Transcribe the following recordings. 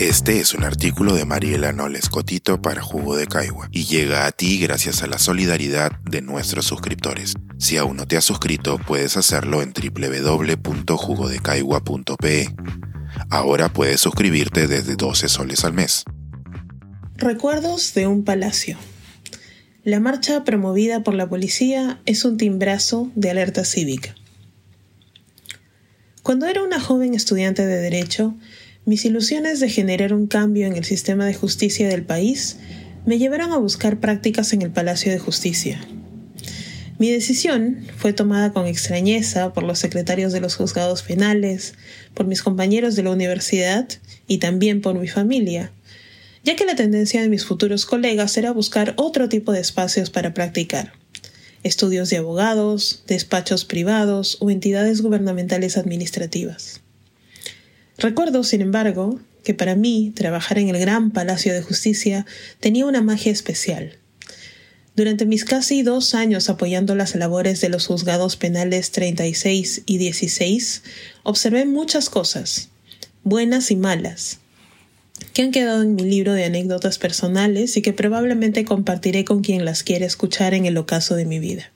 Este es un artículo de Mariela Noles Cotito para Jugo de Caigua y llega a ti gracias a la solidaridad de nuestros suscriptores. Si aún no te has suscrito, puedes hacerlo en www.jugodecaigua.pe. Ahora puedes suscribirte desde 12 soles al mes. Recuerdos de un palacio. La marcha promovida por la policía es un timbrazo de alerta cívica. Cuando era una joven estudiante de Derecho, mis ilusiones de generar un cambio en el sistema de justicia del país me llevaron a buscar prácticas en el Palacio de Justicia. Mi decisión fue tomada con extrañeza por los secretarios de los juzgados penales, por mis compañeros de la universidad y también por mi familia, ya que la tendencia de mis futuros colegas era buscar otro tipo de espacios para practicar. Estudios de abogados, despachos privados o entidades gubernamentales administrativas. Recuerdo, sin embargo, que para mí trabajar en el gran Palacio de Justicia tenía una magia especial. Durante mis casi dos años apoyando las labores de los juzgados penales 36 y 16, observé muchas cosas, buenas y malas, que han quedado en mi libro de anécdotas personales y que probablemente compartiré con quien las quiera escuchar en el ocaso de mi vida.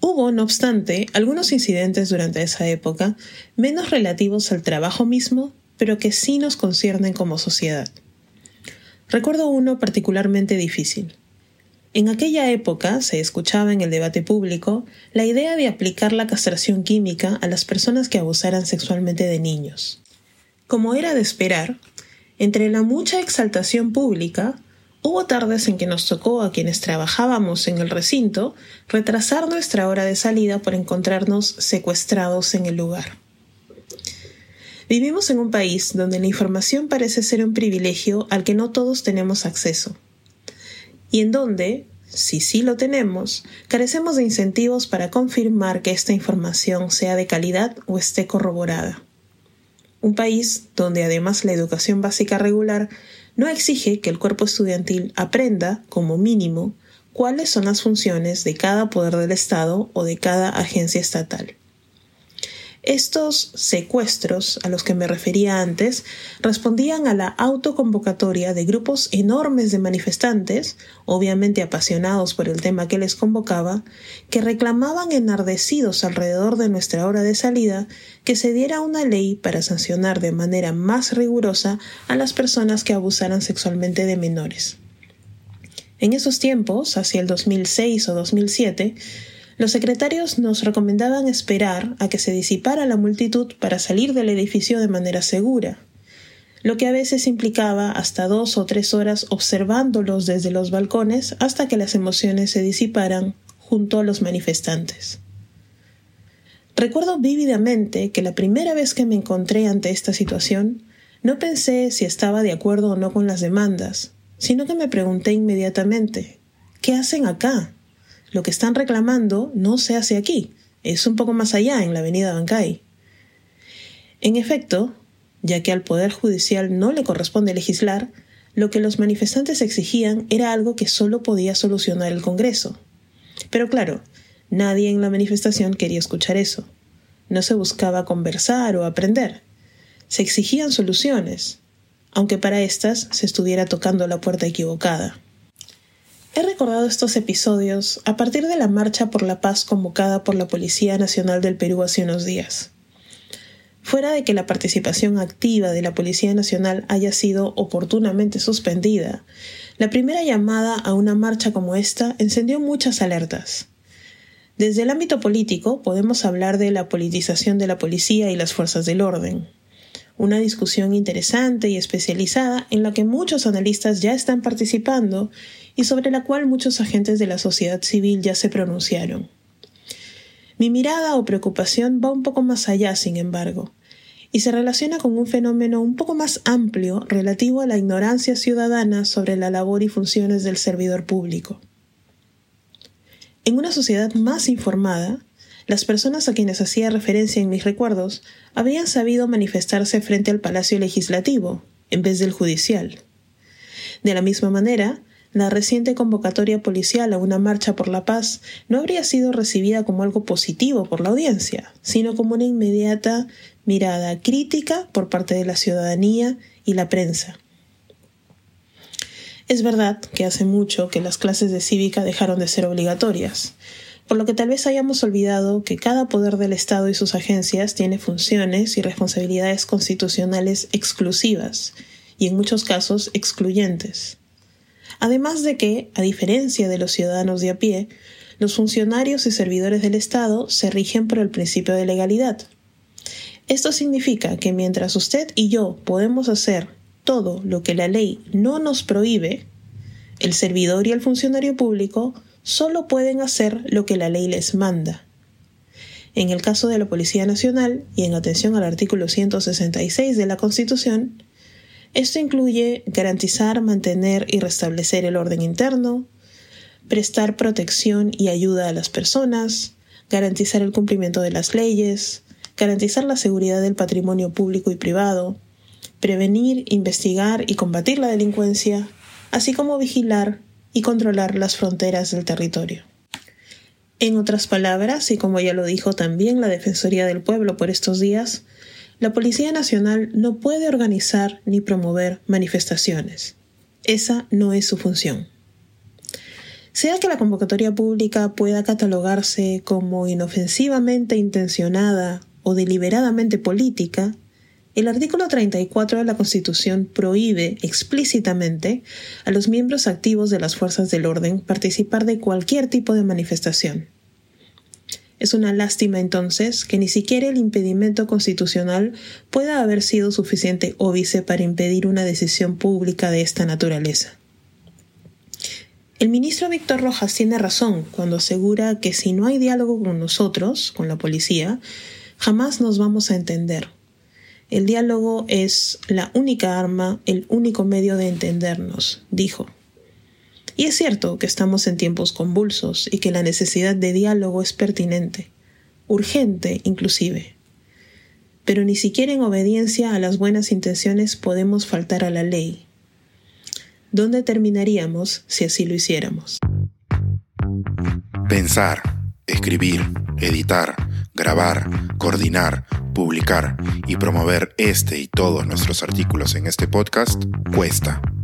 Hubo, no obstante, algunos incidentes durante esa época, menos relativos al trabajo mismo, pero que sí nos conciernen como sociedad. Recuerdo uno particularmente difícil. En aquella época se escuchaba en el debate público la idea de aplicar la castración química a las personas que abusaran sexualmente de niños. Como era de esperar, entre la mucha exaltación pública, Hubo tardes en que nos tocó a quienes trabajábamos en el recinto retrasar nuestra hora de salida por encontrarnos secuestrados en el lugar. Vivimos en un país donde la información parece ser un privilegio al que no todos tenemos acceso, y en donde, si sí lo tenemos, carecemos de incentivos para confirmar que esta información sea de calidad o esté corroborada. Un país donde además la educación básica regular no exige que el cuerpo estudiantil aprenda, como mínimo, cuáles son las funciones de cada poder del Estado o de cada agencia estatal. Estos secuestros a los que me refería antes respondían a la autoconvocatoria de grupos enormes de manifestantes, obviamente apasionados por el tema que les convocaba, que reclamaban enardecidos alrededor de nuestra hora de salida que se diera una ley para sancionar de manera más rigurosa a las personas que abusaran sexualmente de menores. En esos tiempos, hacia el 2006 o 2007, los secretarios nos recomendaban esperar a que se disipara la multitud para salir del edificio de manera segura, lo que a veces implicaba hasta dos o tres horas observándolos desde los balcones hasta que las emociones se disiparan junto a los manifestantes. Recuerdo vívidamente que la primera vez que me encontré ante esta situación, no pensé si estaba de acuerdo o no con las demandas, sino que me pregunté inmediatamente ¿Qué hacen acá? Lo que están reclamando no se hace aquí, es un poco más allá, en la avenida Bancay. En efecto, ya que al Poder Judicial no le corresponde legislar, lo que los manifestantes exigían era algo que solo podía solucionar el Congreso. Pero claro, nadie en la manifestación quería escuchar eso. No se buscaba conversar o aprender. Se exigían soluciones, aunque para éstas se estuviera tocando la puerta equivocada. He recordado estos episodios a partir de la marcha por la paz convocada por la Policía Nacional del Perú hace unos días. Fuera de que la participación activa de la Policía Nacional haya sido oportunamente suspendida, la primera llamada a una marcha como esta encendió muchas alertas. Desde el ámbito político podemos hablar de la politización de la policía y las fuerzas del orden, una discusión interesante y especializada en la que muchos analistas ya están participando y sobre la cual muchos agentes de la sociedad civil ya se pronunciaron. Mi mirada o preocupación va un poco más allá, sin embargo, y se relaciona con un fenómeno un poco más amplio relativo a la ignorancia ciudadana sobre la labor y funciones del servidor público. En una sociedad más informada, las personas a quienes hacía referencia en mis recuerdos habían sabido manifestarse frente al Palacio Legislativo, en vez del judicial. De la misma manera, la reciente convocatoria policial a una marcha por la paz no habría sido recibida como algo positivo por la audiencia, sino como una inmediata mirada crítica por parte de la ciudadanía y la prensa. Es verdad que hace mucho que las clases de cívica dejaron de ser obligatorias, por lo que tal vez hayamos olvidado que cada poder del Estado y sus agencias tiene funciones y responsabilidades constitucionales exclusivas y en muchos casos excluyentes. Además de que, a diferencia de los ciudadanos de a pie, los funcionarios y servidores del Estado se rigen por el principio de legalidad. Esto significa que mientras usted y yo podemos hacer todo lo que la ley no nos prohíbe, el servidor y el funcionario público solo pueden hacer lo que la ley les manda. En el caso de la Policía Nacional, y en atención al artículo 166 de la Constitución, esto incluye garantizar, mantener y restablecer el orden interno, prestar protección y ayuda a las personas, garantizar el cumplimiento de las leyes, garantizar la seguridad del patrimonio público y privado, prevenir, investigar y combatir la delincuencia, así como vigilar y controlar las fronteras del territorio. En otras palabras, y como ya lo dijo también la Defensoría del Pueblo por estos días, la Policía Nacional no puede organizar ni promover manifestaciones. Esa no es su función. Sea que la convocatoria pública pueda catalogarse como inofensivamente intencionada o deliberadamente política, el artículo 34 de la Constitución prohíbe explícitamente a los miembros activos de las fuerzas del orden participar de cualquier tipo de manifestación es una lástima entonces que ni siquiera el impedimento constitucional pueda haber sido suficiente óbice para impedir una decisión pública de esta naturaleza. El ministro Víctor Rojas tiene razón cuando asegura que si no hay diálogo con nosotros, con la policía, jamás nos vamos a entender. El diálogo es la única arma, el único medio de entendernos, dijo. Y es cierto que estamos en tiempos convulsos y que la necesidad de diálogo es pertinente, urgente inclusive. Pero ni siquiera en obediencia a las buenas intenciones podemos faltar a la ley. ¿Dónde terminaríamos si así lo hiciéramos? Pensar, escribir, editar, grabar, coordinar, publicar y promover este y todos nuestros artículos en este podcast cuesta